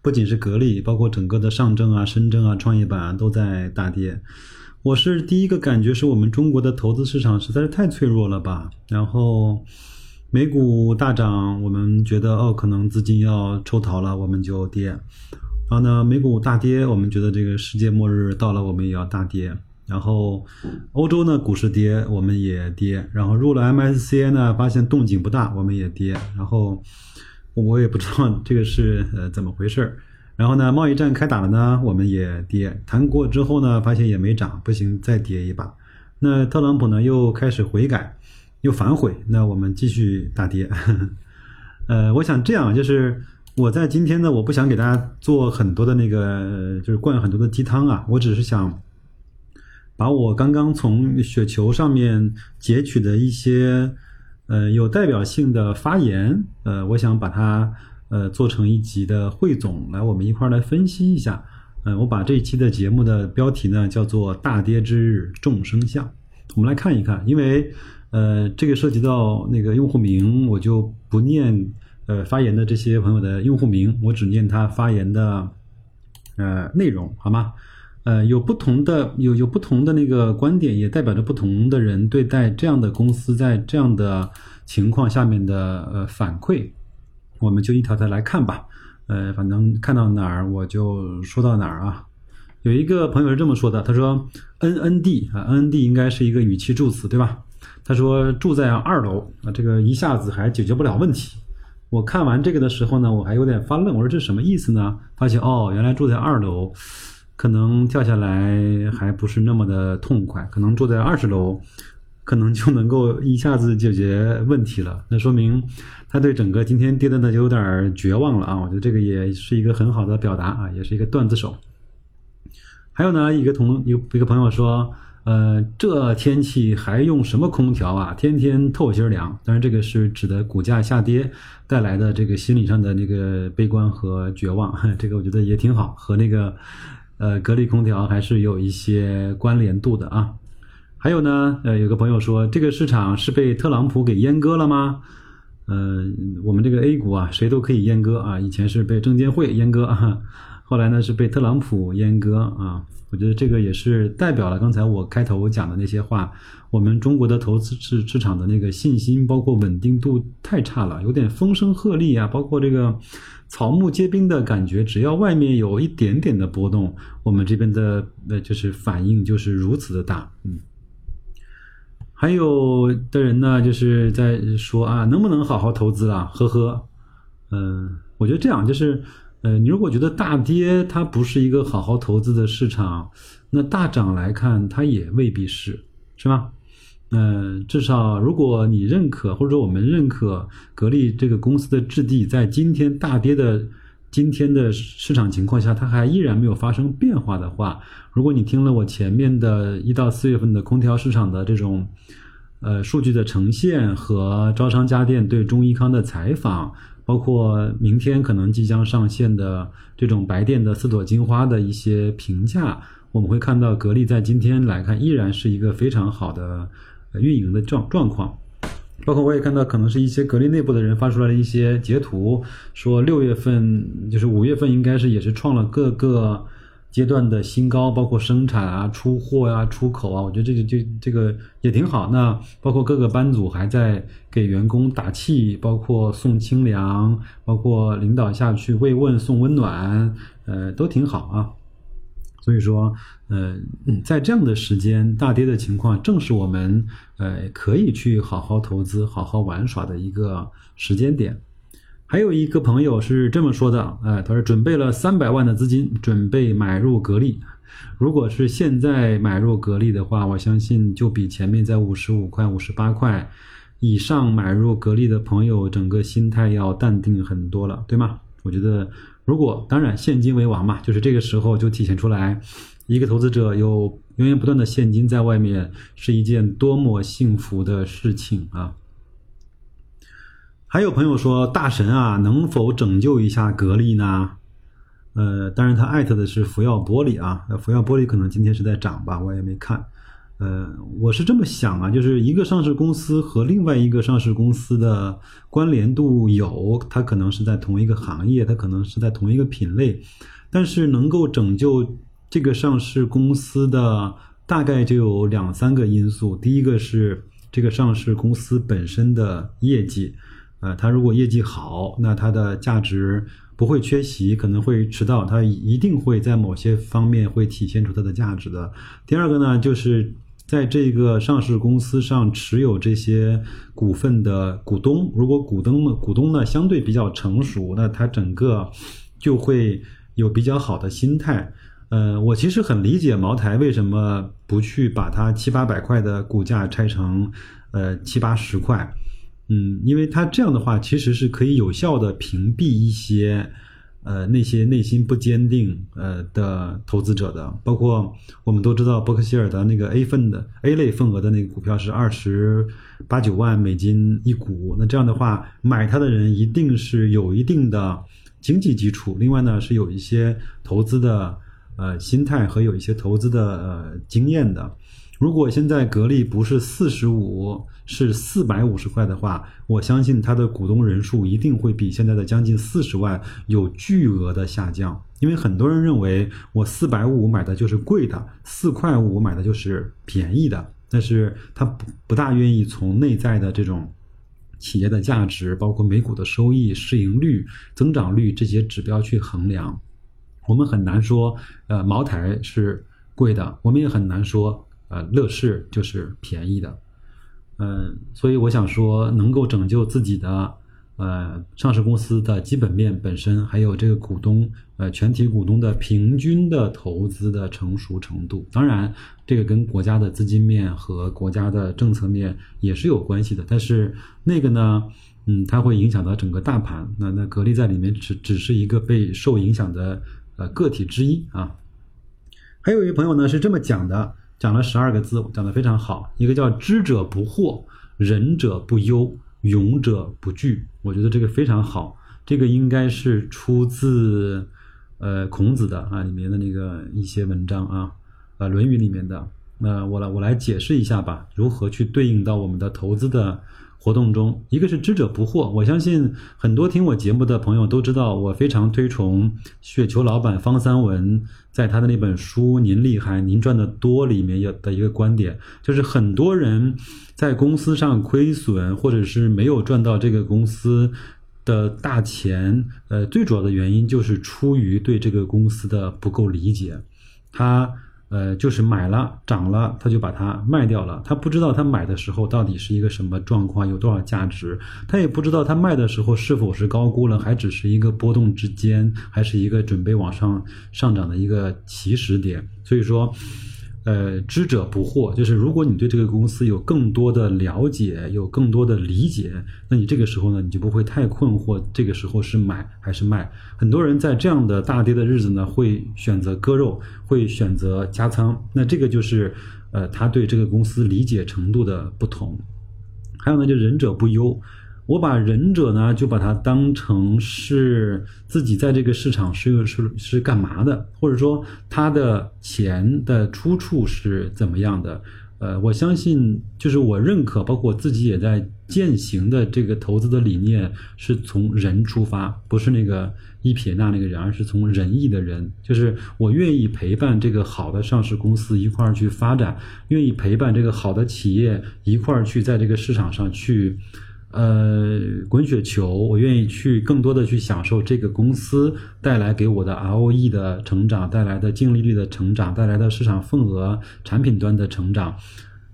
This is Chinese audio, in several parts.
不仅是格力，包括整个的上证啊、深证啊、创业板啊都在大跌。我是第一个感觉是我们中国的投资市场实在是太脆弱了吧？然后美股大涨，我们觉得哦，可能资金要抽逃了，我们就跌。然后呢，美股大跌，我们觉得这个世界末日到了，我们也要大跌。然后欧洲呢，股市跌，我们也跌。然后入了 MSCI 呢，发现动静不大，我们也跌。然后我也不知道这个是呃怎么回事儿。然后呢，贸易战开打了呢，我们也跌。谈过之后呢，发现也没涨，不行，再跌一把。那特朗普呢，又开始悔改，又反悔，那我们继续大跌。呃，我想这样，就是我在今天呢，我不想给大家做很多的那个，就是灌很多的鸡汤啊，我只是想把我刚刚从雪球上面截取的一些呃有代表性的发言，呃，我想把它。呃，做成一集的汇总，来我们一块儿来分析一下。嗯，我把这一期的节目的标题呢叫做“大跌之日众生相”。我们来看一看，因为呃，这个涉及到那个用户名，我就不念呃发言的这些朋友的用户名，我只念他发言的呃内容，好吗？呃，有不同的有有不同的那个观点，也代表着不同的人对待这样的公司在这样的情况下面的呃反馈。我们就一条条来看吧，呃，反正看到哪儿我就说到哪儿啊。有一个朋友是这么说的，他说 “N N D” 啊，“N N D” 应该是一个语气助词，对吧？他说住在二楼啊，这个一下子还解决不了问题。我看完这个的时候呢，我还有点发愣，我说这什么意思呢？发现哦，原来住在二楼，可能跳下来还不是那么的痛快，可能住在二十楼。可能就能够一下子解决问题了，那说明他对整个今天跌的呢就有点绝望了啊！我觉得这个也是一个很好的表达啊，也是一个段子手。还有呢，一个同有一个朋友说，呃，这天气还用什么空调啊？天天透心凉。当然，这个是指的股价下跌带来的这个心理上的那个悲观和绝望。这个我觉得也挺好，和那个呃格力空调还是有一些关联度的啊。还有呢，呃，有个朋友说，这个市场是被特朗普给阉割了吗？呃，我们这个 A 股啊，谁都可以阉割啊。以前是被证监会阉割啊，后来呢是被特朗普阉割啊。我觉得这个也是代表了刚才我开头讲的那些话。我们中国的投资市市场的那个信心，包括稳定度太差了，有点风声鹤唳啊，包括这个草木皆兵的感觉。只要外面有一点点的波动，我们这边的呃就是反应就是如此的大，嗯。还有的人呢，就是在说啊，能不能好好投资啊？呵呵，嗯，我觉得这样就是，呃，你如果觉得大跌它不是一个好好投资的市场，那大涨来看它也未必是，是吧？嗯，至少如果你认可或者我们认可格力这个公司的质地，在今天大跌的。今天的市场情况下，它还依然没有发生变化的话，如果你听了我前面的一到四月份的空调市场的这种，呃，数据的呈现和招商家电对中医康的采访，包括明天可能即将上线的这种白电的四朵金花的一些评价，我们会看到格力在今天来看依然是一个非常好的运营的状状况。包括我也看到，可能是一些格力内部的人发出来的一些截图，说六月份就是五月份应该是也是创了各个阶段的新高，包括生产啊、出货呀、出口啊，我觉得这个就这个也挺好。那包括各个班组还在给员工打气，包括送清凉，包括领导下去慰问、送温暖，呃，都挺好啊。所以说，呃，在这样的时间大跌的情况，正是我们呃可以去好好投资、好好玩耍的一个时间点。还有一个朋友是这么说的，呃，他说准备了三百万的资金，准备买入格力。如果是现在买入格力的话，我相信就比前面在五十五块、五十八块以上买入格力的朋友，整个心态要淡定很多了，对吗？我觉得。如果当然现金为王嘛，就是这个时候就体现出来，一个投资者有源源不断的现金在外面是一件多么幸福的事情啊！还有朋友说，大神啊，能否拯救一下格力呢？呃，当然他艾特的是福耀玻璃啊，福耀玻璃可能今天是在涨吧，我也没看。呃，我是这么想啊，就是一个上市公司和另外一个上市公司的关联度有，它可能是在同一个行业，它可能是在同一个品类，但是能够拯救这个上市公司的大概就有两三个因素。第一个是这个上市公司本身的业绩，呃，它如果业绩好，那它的价值不会缺席，可能会迟到，它一定会在某些方面会体现出它的价值的。第二个呢，就是。在这个上市公司上持有这些股份的股东，如果股东呢股东呢相对比较成熟，那他整个就会有比较好的心态。呃，我其实很理解茅台为什么不去把它七八百块的股价拆成呃七八十块，嗯，因为它这样的话其实是可以有效的屏蔽一些。呃，那些内心不坚定呃的投资者的，包括我们都知道伯克希尔的那个 A 份的 A 类份额的那个股票是二十八九万美金一股，那这样的话买它的人一定是有一定的经济基础，另外呢是有一些投资的呃心态和有一些投资的呃经验的。如果现在格力不是四十五，是四百五十块的话，我相信它的股东人数一定会比现在的将近四十万有巨额的下降。因为很多人认为我四百五买的就是贵的，四块五买的就是便宜的，但是他不不大愿意从内在的这种企业的价值，包括每股的收益、市盈率、增长率这些指标去衡量。我们很难说，呃，茅台是贵的，我们也很难说。呃，乐视就是便宜的，嗯，所以我想说，能够拯救自己的呃上市公司的基本面本身，还有这个股东呃全体股东的平均的投资的成熟程度，当然这个跟国家的资金面和国家的政策面也是有关系的，但是那个呢，嗯，它会影响到整个大盘，那那格力在里面只只是一个被受影响的呃个体之一啊。还有一位朋友呢是这么讲的。讲了十二个字，讲的非常好。一个叫“知者不惑，仁者不忧，勇者不惧”。我觉得这个非常好。这个应该是出自呃孔子的啊里面的那个一些文章啊，呃《论语》里面的。那我来我来解释一下吧，如何去对应到我们的投资的。活动中，一个是知者不惑。我相信很多听我节目的朋友都知道，我非常推崇雪球老板方三文在他的那本书《您厉害，您赚的多》里面有的一个观点，就是很多人在公司上亏损，或者是没有赚到这个公司的大钱，呃，最主要的原因就是出于对这个公司的不够理解，他。呃，就是买了涨了，他就把它卖掉了。他不知道他买的时候到底是一个什么状况，有多少价值。他也不知道他卖的时候是否是高估了，还只是一个波动之间，还是一个准备往上上涨的一个起始点。所以说。呃，知者不惑，就是如果你对这个公司有更多的了解，有更多的理解，那你这个时候呢，你就不会太困惑。这个时候是买还是卖？很多人在这样的大跌的日子呢，会选择割肉，会选择加仓。那这个就是呃，他对这个公司理解程度的不同。还有呢，就仁者不忧。我把忍者呢，就把它当成是自己在这个市场是是是干嘛的，或者说他的钱的出处是怎么样的？呃，我相信就是我认可，包括我自己也在践行的这个投资的理念，是从人出发，不是那个伊撇那那个人，而是从仁义的人，就是我愿意陪伴这个好的上市公司一块儿去发展，愿意陪伴这个好的企业一块儿去在这个市场上去。呃，滚雪球，我愿意去更多的去享受这个公司带来给我的 ROE 的成长，带来的净利率的成长，带来的市场份额、产品端的成长，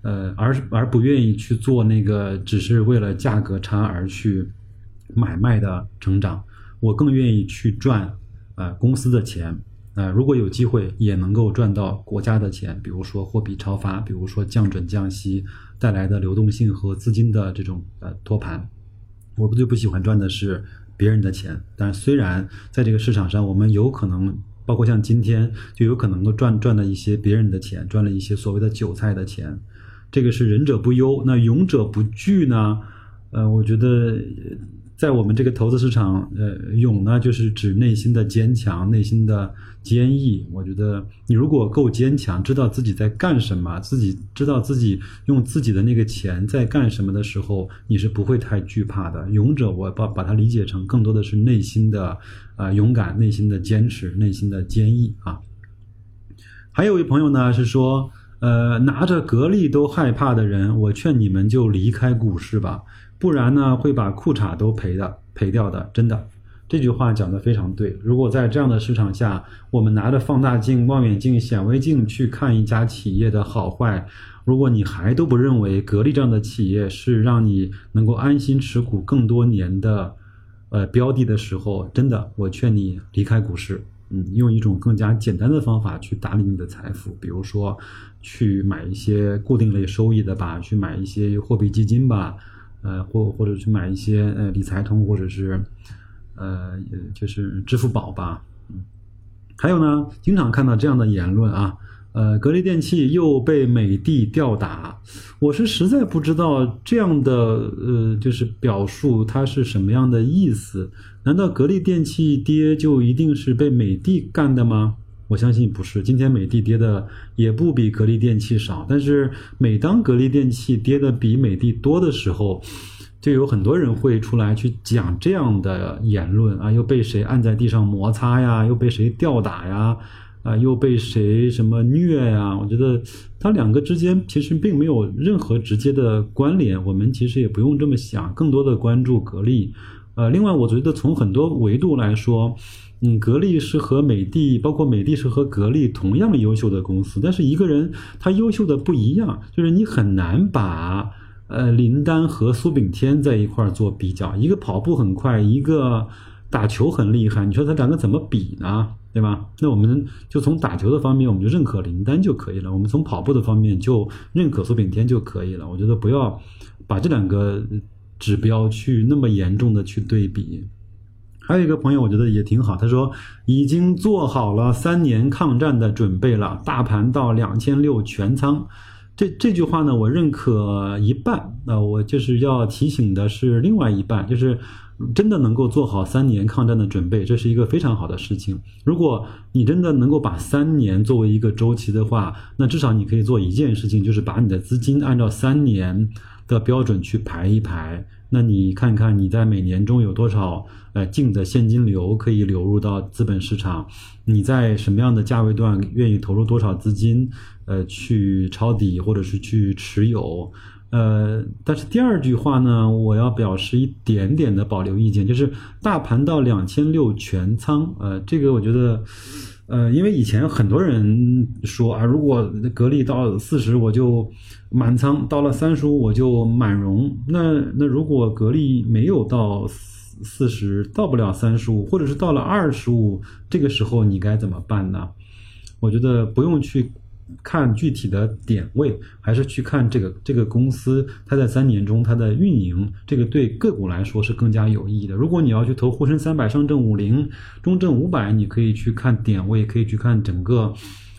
呃，而而不愿意去做那个只是为了价格差而去买卖的成长。我更愿意去赚呃公司的钱。啊，如果有机会也能够赚到国家的钱，比如说货币超发，比如说降准降息带来的流动性和资金的这种呃托盘，我最不喜欢赚的是别人的钱。但虽然在这个市场上，我们有可能，包括像今天，就有可能够赚赚了一些别人的钱，赚了一些所谓的韭菜的钱。这个是仁者不忧，那勇者不惧呢？呃，我觉得。在我们这个投资市场，呃，勇呢就是指内心的坚强，内心的坚毅。我觉得你如果够坚强，知道自己在干什么，自己知道自己用自己的那个钱在干什么的时候，你是不会太惧怕的。勇者，我把把它理解成更多的是内心的啊勇敢，内心的坚持，内心的坚毅啊。还有一朋友呢是说，呃，拿着格力都害怕的人，我劝你们就离开股市吧。不然呢，会把裤衩都赔的赔掉的，真的。这句话讲的非常对。如果在这样的市场下，我们拿着放大镜、望远镜、显微镜去看一家企业的好坏，如果你还都不认为格力这样的企业是让你能够安心持股更多年的，呃，标的的时候，真的，我劝你离开股市，嗯，用一种更加简单的方法去打理你的财富，比如说去买一些固定类收益的吧，去买一些货币基金吧。呃，或或者去买一些呃理财通，或者是呃就是支付宝吧，嗯，还有呢，经常看到这样的言论啊，呃，格力电器又被美的吊打，我是实在不知道这样的呃就是表述它是什么样的意思？难道格力电器跌就一定是被美的干的吗？我相信不是，今天美的跌的也不比格力电器少，但是每当格力电器跌的比美的多的时候，就有很多人会出来去讲这样的言论啊，又被谁按在地上摩擦呀，又被谁吊打呀，啊，又被谁什么虐呀？我觉得它两个之间其实并没有任何直接的关联，我们其实也不用这么想，更多的关注格力。呃，另外我觉得从很多维度来说。嗯，格力是和美的，包括美的是和格力同样优秀的公司，但是一个人他优秀的不一样，就是你很难把呃林丹和苏炳添在一块儿做比较，一个跑步很快，一个打球很厉害，你说他两个怎么比呢？对吧？那我们就从打球的方面，我们就认可林丹就可以了；我们从跑步的方面就认可苏炳添就可以了。我觉得不要把这两个指标去那么严重的去对比。还有一个朋友，我觉得也挺好。他说已经做好了三年抗战的准备了，大盘到两千六全仓。这这句话呢，我认可一半。那我就是要提醒的是另外一半，就是真的能够做好三年抗战的准备，这是一个非常好的事情。如果你真的能够把三年作为一个周期的话，那至少你可以做一件事情，就是把你的资金按照三年的标准去排一排。那你看看你在每年中有多少呃净的现金流可以流入到资本市场？你在什么样的价位段愿意投入多少资金呃去抄底或者是去持有？呃，但是第二句话呢，我要表示一点点的保留意见，就是大盘到两千六全仓，呃，这个我觉得。呃，因为以前很多人说啊，如果格力到四十我就满仓，到了三十五我就满容。那那如果格力没有到四四十，到不了三十五，或者是到了二十五，这个时候你该怎么办呢？我觉得不用去。看具体的点位，还是去看这个这个公司它在三年中它的运营，这个对个股来说是更加有意义的。如果你要去投沪深三百、上证五零、中证五百，你可以去看点位，可以去看整个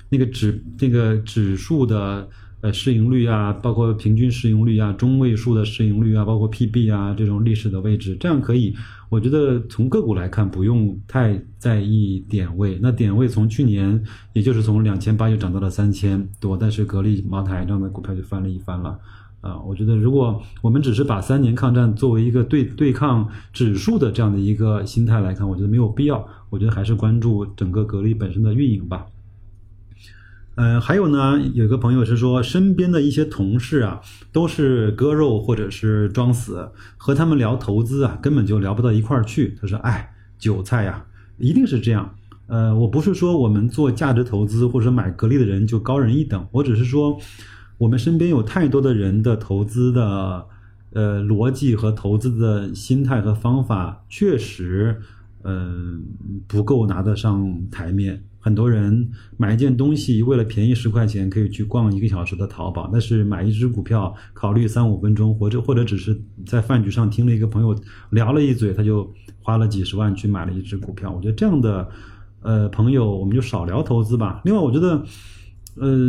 那个指那个指数的。呃，市盈率啊，包括平均市盈率啊，中位数的市盈率啊，包括 PB 啊，这种历史的位置，这样可以。我觉得从个股来看，不用太在意点位。那点位从去年，也就是从两千八就涨到了三千多，但是格力、茅台这样的股票就翻了一番了。啊，我觉得如果我们只是把三年抗战作为一个对对抗指数的这样的一个心态来看，我觉得没有必要。我觉得还是关注整个格力本身的运营吧。嗯，还有呢，有个朋友是说，身边的一些同事啊，都是割肉或者是装死，和他们聊投资啊，根本就聊不到一块儿去。他说：“哎，韭菜呀，一定是这样。”呃，我不是说我们做价值投资或者买格力的人就高人一等，我只是说，我们身边有太多的人的投资的呃逻辑和投资的心态和方法，确实，嗯，不够拿得上台面。很多人买一件东西，为了便宜十块钱，可以去逛一个小时的淘宝，但是买一只股票，考虑三五分钟，或者或者只是在饭局上听了一个朋友聊了一嘴，他就花了几十万去买了一只股票。我觉得这样的呃朋友，我们就少聊投资吧。另外，我觉得。呃，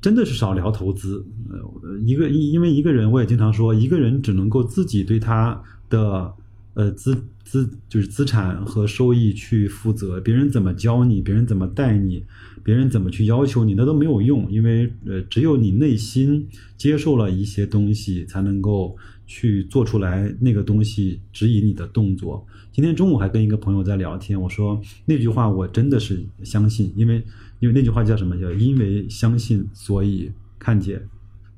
真的是少聊投资。呃，一个因因为一个人，我也经常说，一个人只能够自己对他的呃资资就是资产和收益去负责。别人怎么教你，别人怎么带你，别人怎么去要求你，那都没有用。因为呃，只有你内心接受了一些东西，才能够去做出来那个东西指引你的动作。今天中午还跟一个朋友在聊天，我说那句话我真的是相信，因为。因为那句话叫什么？叫因为相信，所以看见。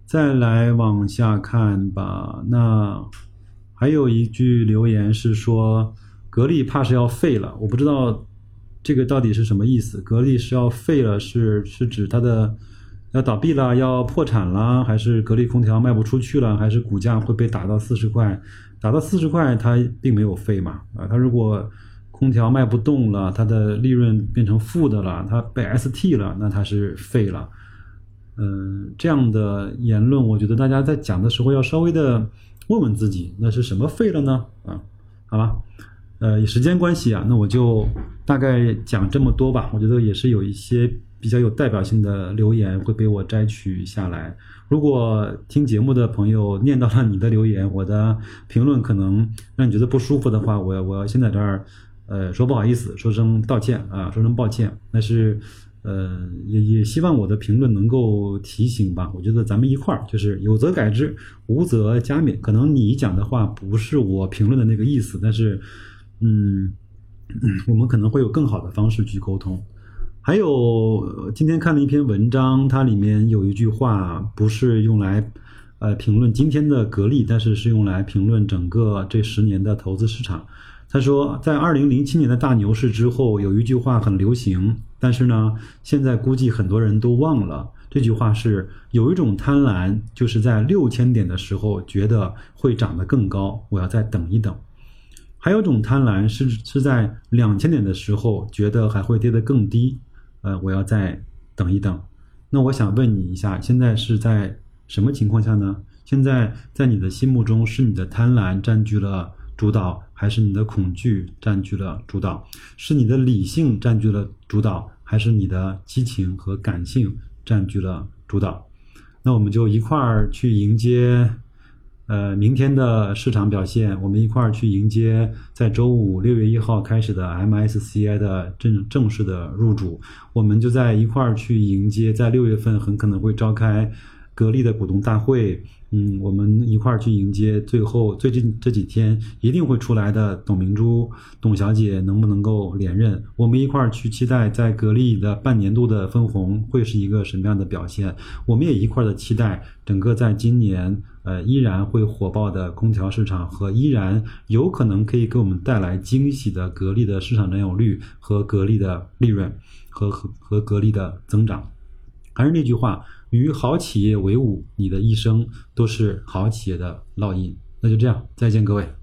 再来往下看吧。那还有一句留言是说，格力怕是要废了。我不知道这个到底是什么意思。格力是要废了，是是指它的要倒闭了，要破产了，还是格力空调卖不出去了，还是股价会被打到四十块？打到四十块，它并没有废嘛？啊，它如果。空调卖不动了，它的利润变成负的了，它被 ST 了，那它是废了。嗯，这样的言论，我觉得大家在讲的时候要稍微的问问自己，那是什么废了呢？啊，好吧，呃，时间关系啊，那我就大概讲这么多吧。我觉得也是有一些比较有代表性的留言会被我摘取下来。如果听节目的朋友念到了你的留言，我的评论可能让你觉得不舒服的话，我我要先在这儿。呃，说不好意思，说声道歉啊，说声抱歉。那是，呃，也也希望我的评论能够提醒吧。我觉得咱们一块儿就是有则改之，无则加勉。可能你讲的话不是我评论的那个意思，但是，嗯，我们可能会有更好的方式去沟通。还有今天看了一篇文章，它里面有一句话不是用来呃评论今天的格力，但是是用来评论整个这十年的投资市场。他说，在二零零七年的大牛市之后，有一句话很流行，但是呢，现在估计很多人都忘了。这句话是：有一种贪婪，就是在六千点的时候觉得会涨得更高，我要再等一等；还有种贪婪是是在两千点的时候觉得还会跌得更低，呃，我要再等一等。那我想问你一下，现在是在什么情况下呢？现在在你的心目中，是你的贪婪占据了？主导还是你的恐惧占据了主导？是你的理性占据了主导，还是你的激情和感性占据了主导？那我们就一块儿去迎接，呃，明天的市场表现。我们一块儿去迎接在周五六月一号开始的 MSCI 的正正式的入主。我们就在一块儿去迎接，在六月份很可能会召开格力的股东大会。嗯，我们一块儿去迎接最后最近这几天一定会出来的董明珠董小姐能不能够连任？我们一块儿去期待在格力的半年度的分红会是一个什么样的表现？我们也一块儿的期待整个在今年呃依然会火爆的空调市场和依然有可能可以给我们带来惊喜的格力的市场占有率和格力的利润和和和格力的增长。还是那句话。与好企业为伍，你的一生都是好企业的烙印。那就这样，再见，各位。